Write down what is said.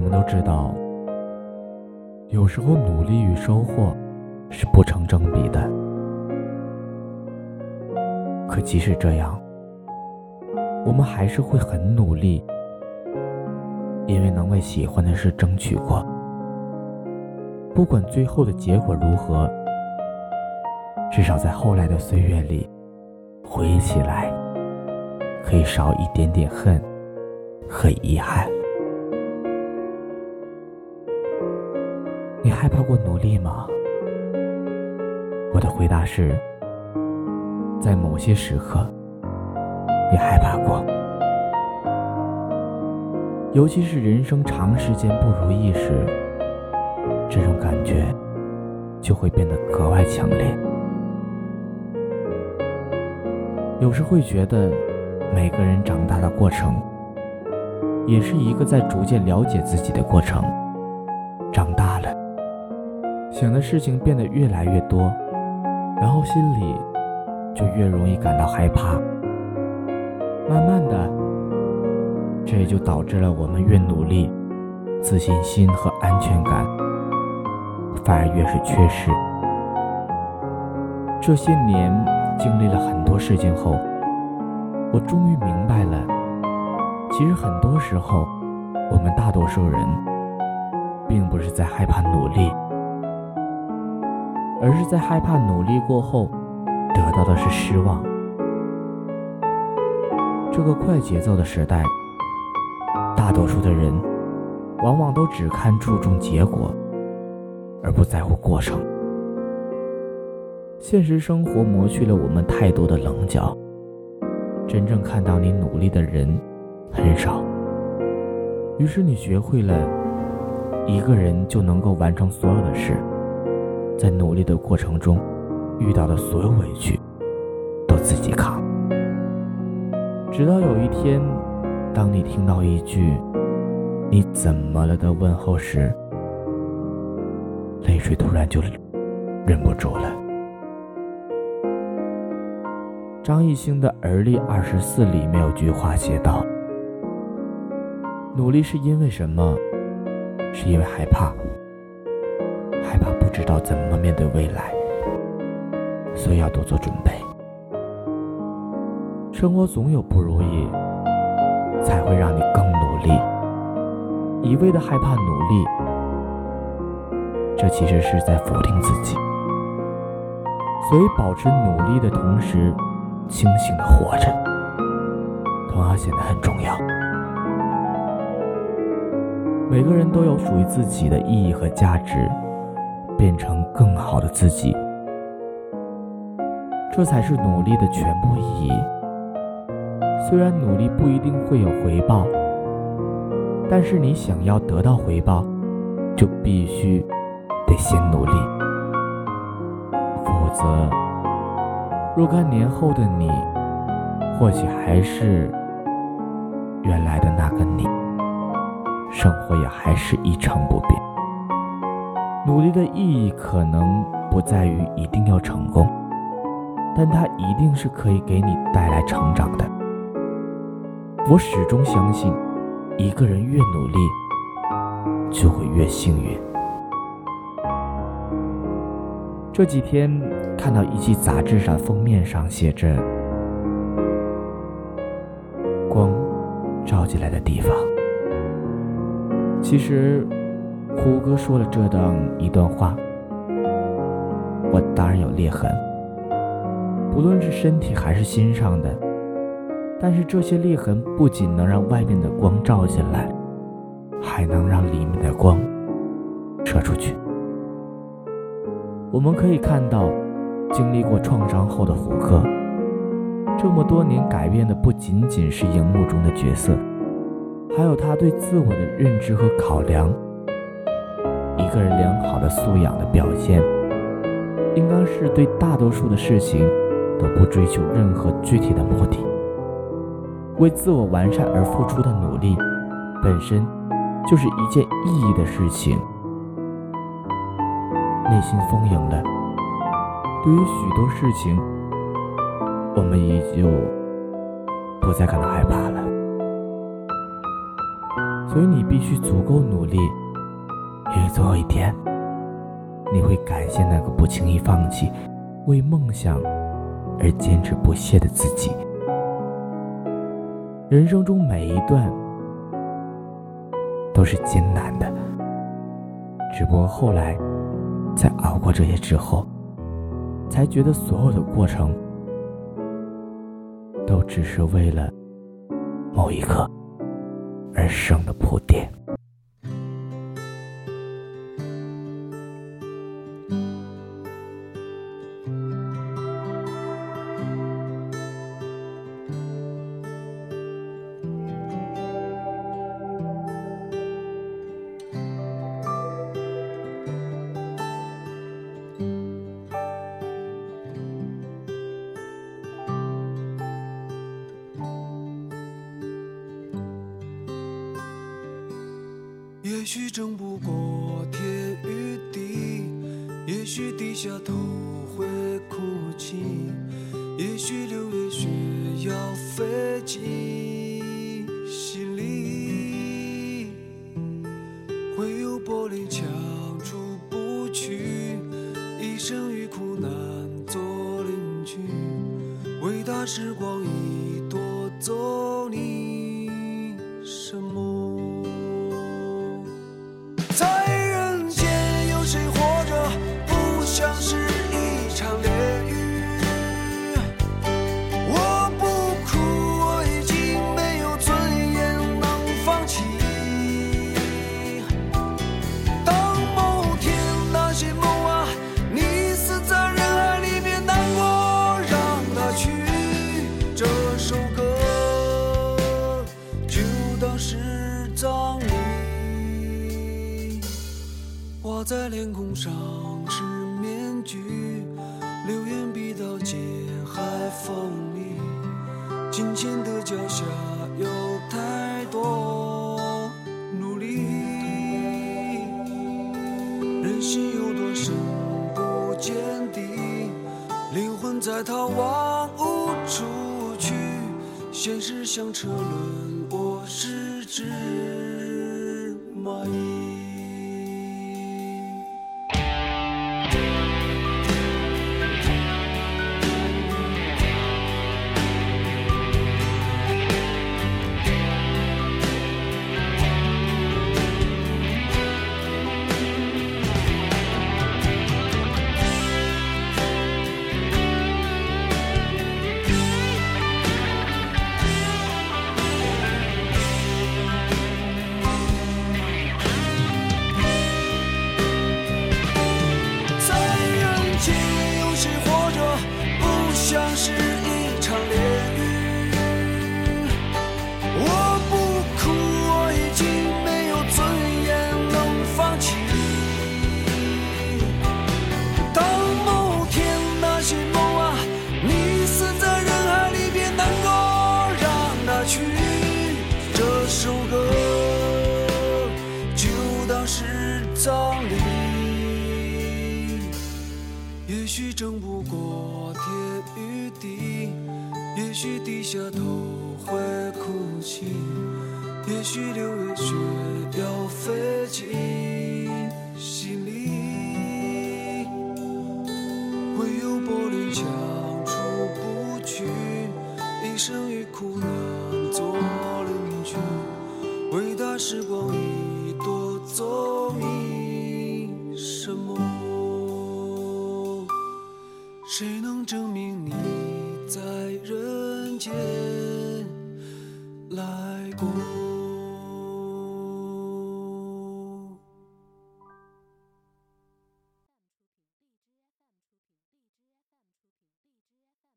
我们都知道，有时候努力与收获是不成正比的。可即使这样，我们还是会很努力，因为能为喜欢的事争取过。不管最后的结果如何，至少在后来的岁月里，回忆起来，可以少一点点恨和遗憾。你害怕过努力吗？我的回答是，在某些时刻，你害怕过，尤其是人生长时间不如意时，这种感觉就会变得格外强烈。有时会觉得，每个人长大的过程，也是一个在逐渐了解自己的过程。长大。想的事情变得越来越多，然后心里就越容易感到害怕。慢慢的，这也就导致了我们越努力，自信心和安全感反而越是缺失。这些年经历了很多事情后，我终于明白了，其实很多时候，我们大多数人并不是在害怕努力。而是在害怕努力过后得到的是失望。这个快节奏的时代，大多数的人往往都只看注重结果，而不在乎过程。现实生活磨去了我们太多的棱角，真正看到你努力的人很少。于是你学会了一个人就能够完成所有的事。在努力的过程中，遇到的所有委屈都自己扛。直到有一天，当你听到一句“你怎么了”的问候时，泪水突然就忍不住了。张艺兴的《而立二十四》里面有句话写道：“努力是因为什么？是因为害怕。”知道怎么面对未来，所以要多做准备。生活总有不如意，才会让你更努力。一味的害怕努力，这其实是在否定自己。所以，保持努力的同时，清醒的活着，同样显得很重要。每个人都有属于自己的意义和价值。变成更好的自己，这才是努力的全部意义。虽然努力不一定会有回报，但是你想要得到回报，就必须得先努力。否则，若干年后的你，或许还是原来的那个你，生活也还是一成不变。努力的意义可能不在于一定要成功，但它一定是可以给你带来成长的。我始终相信，一个人越努力，就会越幸运。这几天看到一期杂志上封面上写着“光照进来的地方”，其实。胡歌说了这样一段话：“我当然有裂痕，不论是身体还是心上的。但是这些裂痕不仅能让外面的光照进来，还能让里面的光射出去。我们可以看到，经历过创伤后的胡歌，这么多年改变的不仅仅是荧幕中的角色，还有他对自我的认知和考量。”一个人良好的素养的表现，应当是对大多数的事情都不追求任何具体的目的，为自我完善而付出的努力，本身就是一件意义的事情。内心丰盈了，对于许多事情，我们也就不再感到害怕了。所以你必须足够努力，因为总有一天，你会感谢那个不轻易放弃、为梦想而坚持不懈的自己。人生中每一段都是艰难的，只不过后来，在熬过这些之后，才觉得所有的过程都只是为了某一刻而生的铺垫。许争不过天与地，也许低下头会哭泣，也许六月雪要飞进心里，会有玻璃墙出不去，一生与苦难做邻居，伟大时光已夺走。挂在脸孔上是面具，流言比刀尖还锋利，金钱的脚下有太多努力，人心有多深不见底，灵魂在逃亡无处去，现实像车轮，我是只蚂蚁。葬礼。也许争不过天与地，也许低下头会哭泣，也许六月雪要飞进心里，会有玻璃墙谁能证明你在人间来过？